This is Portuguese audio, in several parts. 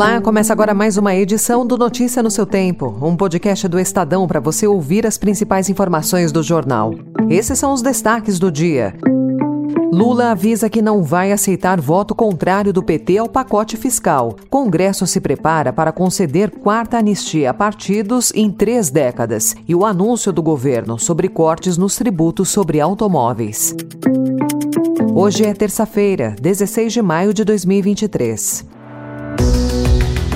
Olá, começa agora mais uma edição do Notícia no seu Tempo, um podcast do Estadão para você ouvir as principais informações do jornal. Esses são os destaques do dia. Lula avisa que não vai aceitar voto contrário do PT ao pacote fiscal. Congresso se prepara para conceder quarta anistia a partidos em três décadas e o anúncio do governo sobre cortes nos tributos sobre automóveis. Hoje é terça-feira, 16 de maio de 2023.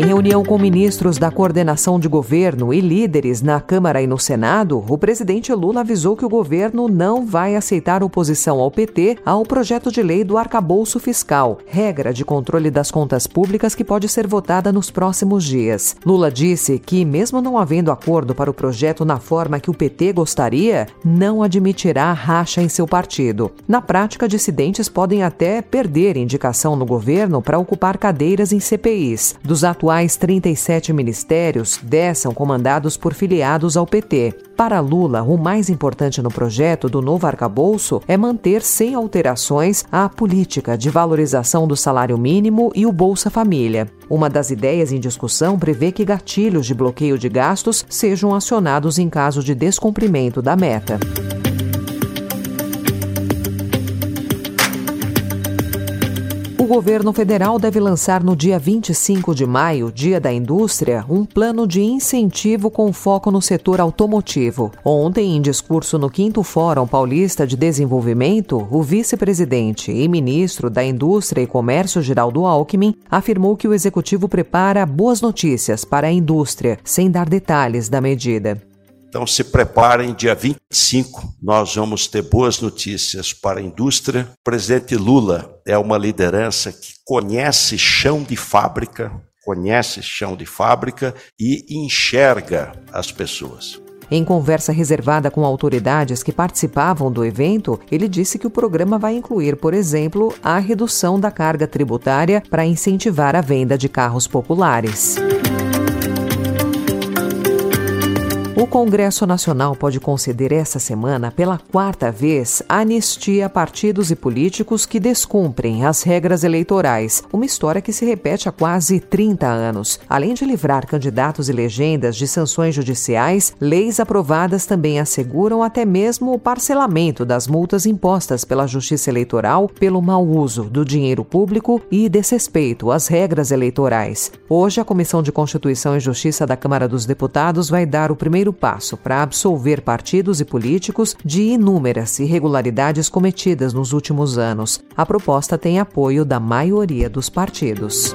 Em reunião com ministros da coordenação de governo e líderes na Câmara e no Senado, o presidente Lula avisou que o governo não vai aceitar oposição ao PT ao projeto de lei do arcabouço fiscal, regra de controle das contas públicas que pode ser votada nos próximos dias. Lula disse que, mesmo não havendo acordo para o projeto na forma que o PT gostaria, não admitirá racha em seu partido. Na prática, dissidentes podem até perder indicação no governo para ocupar cadeiras em CPIs. Dos atuais atuais 37 ministérios, 10 são comandados por filiados ao PT. Para Lula, o mais importante no projeto do novo arcabouço é manter sem alterações a política de valorização do salário mínimo e o Bolsa Família. Uma das ideias em discussão prevê que gatilhos de bloqueio de gastos sejam acionados em caso de descumprimento da meta. Governo federal deve lançar no dia 25 de maio, Dia da Indústria, um plano de incentivo com foco no setor automotivo. Ontem, em discurso no 5 Fórum Paulista de Desenvolvimento, o vice-presidente e ministro da Indústria e Comércio, Geraldo Alckmin, afirmou que o executivo prepara boas notícias para a indústria, sem dar detalhes da medida. Então se preparem, dia 25 nós vamos ter boas notícias para a indústria. O presidente Lula é uma liderança que conhece chão de fábrica, conhece chão de fábrica e enxerga as pessoas. Em conversa reservada com autoridades que participavam do evento, ele disse que o programa vai incluir, por exemplo, a redução da carga tributária para incentivar a venda de carros populares. O Congresso Nacional pode conceder essa semana, pela quarta vez, anistia a partidos e políticos que descumprem as regras eleitorais, uma história que se repete há quase 30 anos. Além de livrar candidatos e legendas de sanções judiciais, leis aprovadas também asseguram até mesmo o parcelamento das multas impostas pela Justiça Eleitoral pelo mau uso do dinheiro público e desrespeito às regras eleitorais. Hoje, a Comissão de Constituição e Justiça da Câmara dos Deputados vai dar o primeiro primeiro passo para absolver partidos e políticos de inúmeras irregularidades cometidas nos últimos anos. A proposta tem apoio da maioria dos partidos.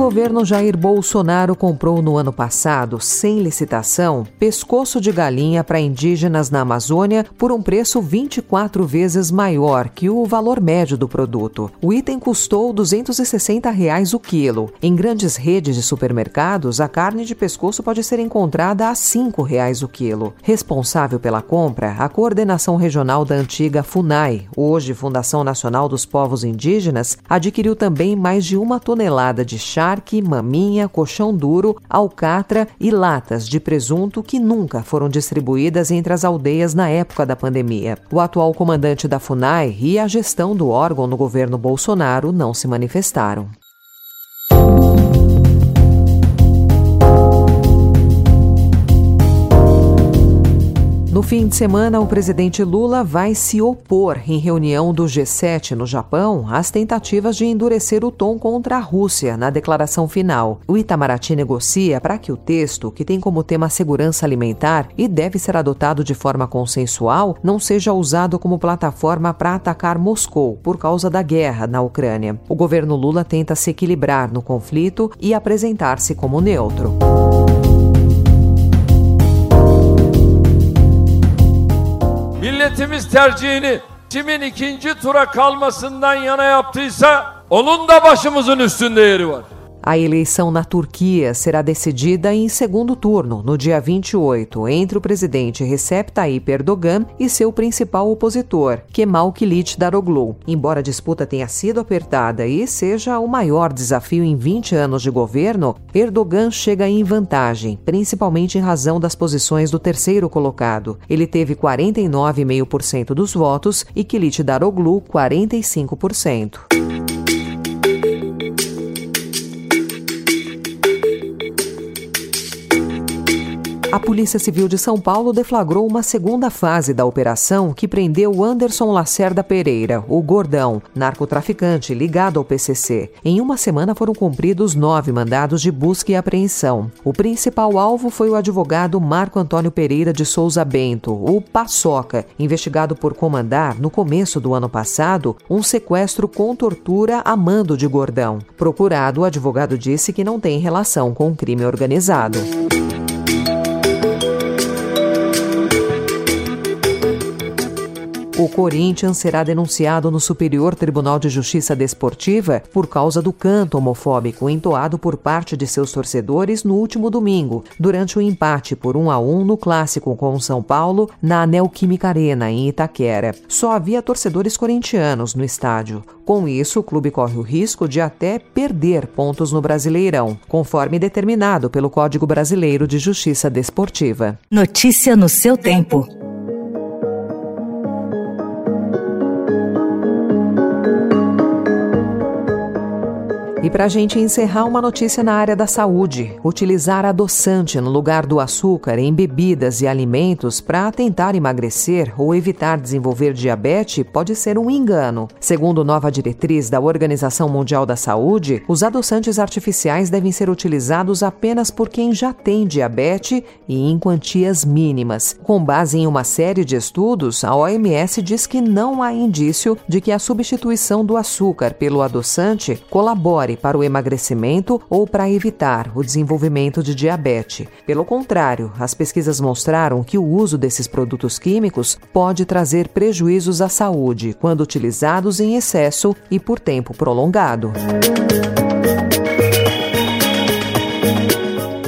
Governo Jair Bolsonaro comprou no ano passado, sem licitação, pescoço de galinha para indígenas na Amazônia por um preço 24 vezes maior que o valor médio do produto. O item custou 260 reais o quilo. Em grandes redes de supermercados, a carne de pescoço pode ser encontrada a 5 reais o quilo. Responsável pela compra, a coordenação regional da antiga FUNAI, hoje Fundação Nacional dos Povos Indígenas, adquiriu também mais de uma tonelada de chá charque, maminha, colchão duro, alcatra e latas de presunto que nunca foram distribuídas entre as aldeias na época da pandemia. O atual comandante da FUNAI e a gestão do órgão no governo Bolsonaro não se manifestaram. Fim de semana, o presidente Lula vai se opor em reunião do G7 no Japão às tentativas de endurecer o tom contra a Rússia na declaração final. O Itamaraty negocia para que o texto, que tem como tema segurança alimentar e deve ser adotado de forma consensual, não seja usado como plataforma para atacar Moscou por causa da guerra na Ucrânia. O governo Lula tenta se equilibrar no conflito e apresentar-se como neutro. Milletimiz tercihini kimin ikinci tura kalmasından yana yaptıysa onun da başımızın üstünde yeri var. A eleição na Turquia será decidida em segundo turno, no dia 28, entre o presidente Recep Tayyip Erdogan e seu principal opositor, Kemal Kılıçdaroğlu. Embora a disputa tenha sido apertada e seja o maior desafio em 20 anos de governo, Erdogan chega em vantagem, principalmente em razão das posições do terceiro colocado. Ele teve 49,5% dos votos e Kılıçdaroğlu 45%. A Polícia Civil de São Paulo deflagrou uma segunda fase da operação que prendeu Anderson Lacerda Pereira, o Gordão, narcotraficante ligado ao PCC. Em uma semana foram cumpridos nove mandados de busca e apreensão. O principal alvo foi o advogado Marco Antônio Pereira de Souza Bento, o Paçoca, investigado por comandar, no começo do ano passado, um sequestro com tortura a mando de Gordão. Procurado, o advogado disse que não tem relação com o crime organizado. O Corinthians será denunciado no Superior Tribunal de Justiça Desportiva por causa do canto homofóbico entoado por parte de seus torcedores no último domingo, durante o empate por 1 a 1 no clássico com o São Paulo na Neoquímica Arena, em Itaquera. Só havia torcedores corintianos no estádio. Com isso, o clube corre o risco de até perder pontos no Brasileirão, conforme determinado pelo Código Brasileiro de Justiça Desportiva. Notícia no seu tempo. E para a gente encerrar, uma notícia na área da saúde: utilizar adoçante no lugar do açúcar em bebidas e alimentos para tentar emagrecer ou evitar desenvolver diabetes pode ser um engano. Segundo nova diretriz da Organização Mundial da Saúde, os adoçantes artificiais devem ser utilizados apenas por quem já tem diabetes e em quantias mínimas. Com base em uma série de estudos, a OMS diz que não há indício de que a substituição do açúcar pelo adoçante colabore para o emagrecimento ou para evitar o desenvolvimento de diabetes. Pelo contrário, as pesquisas mostraram que o uso desses produtos químicos pode trazer prejuízos à saúde quando utilizados em excesso e por tempo prolongado.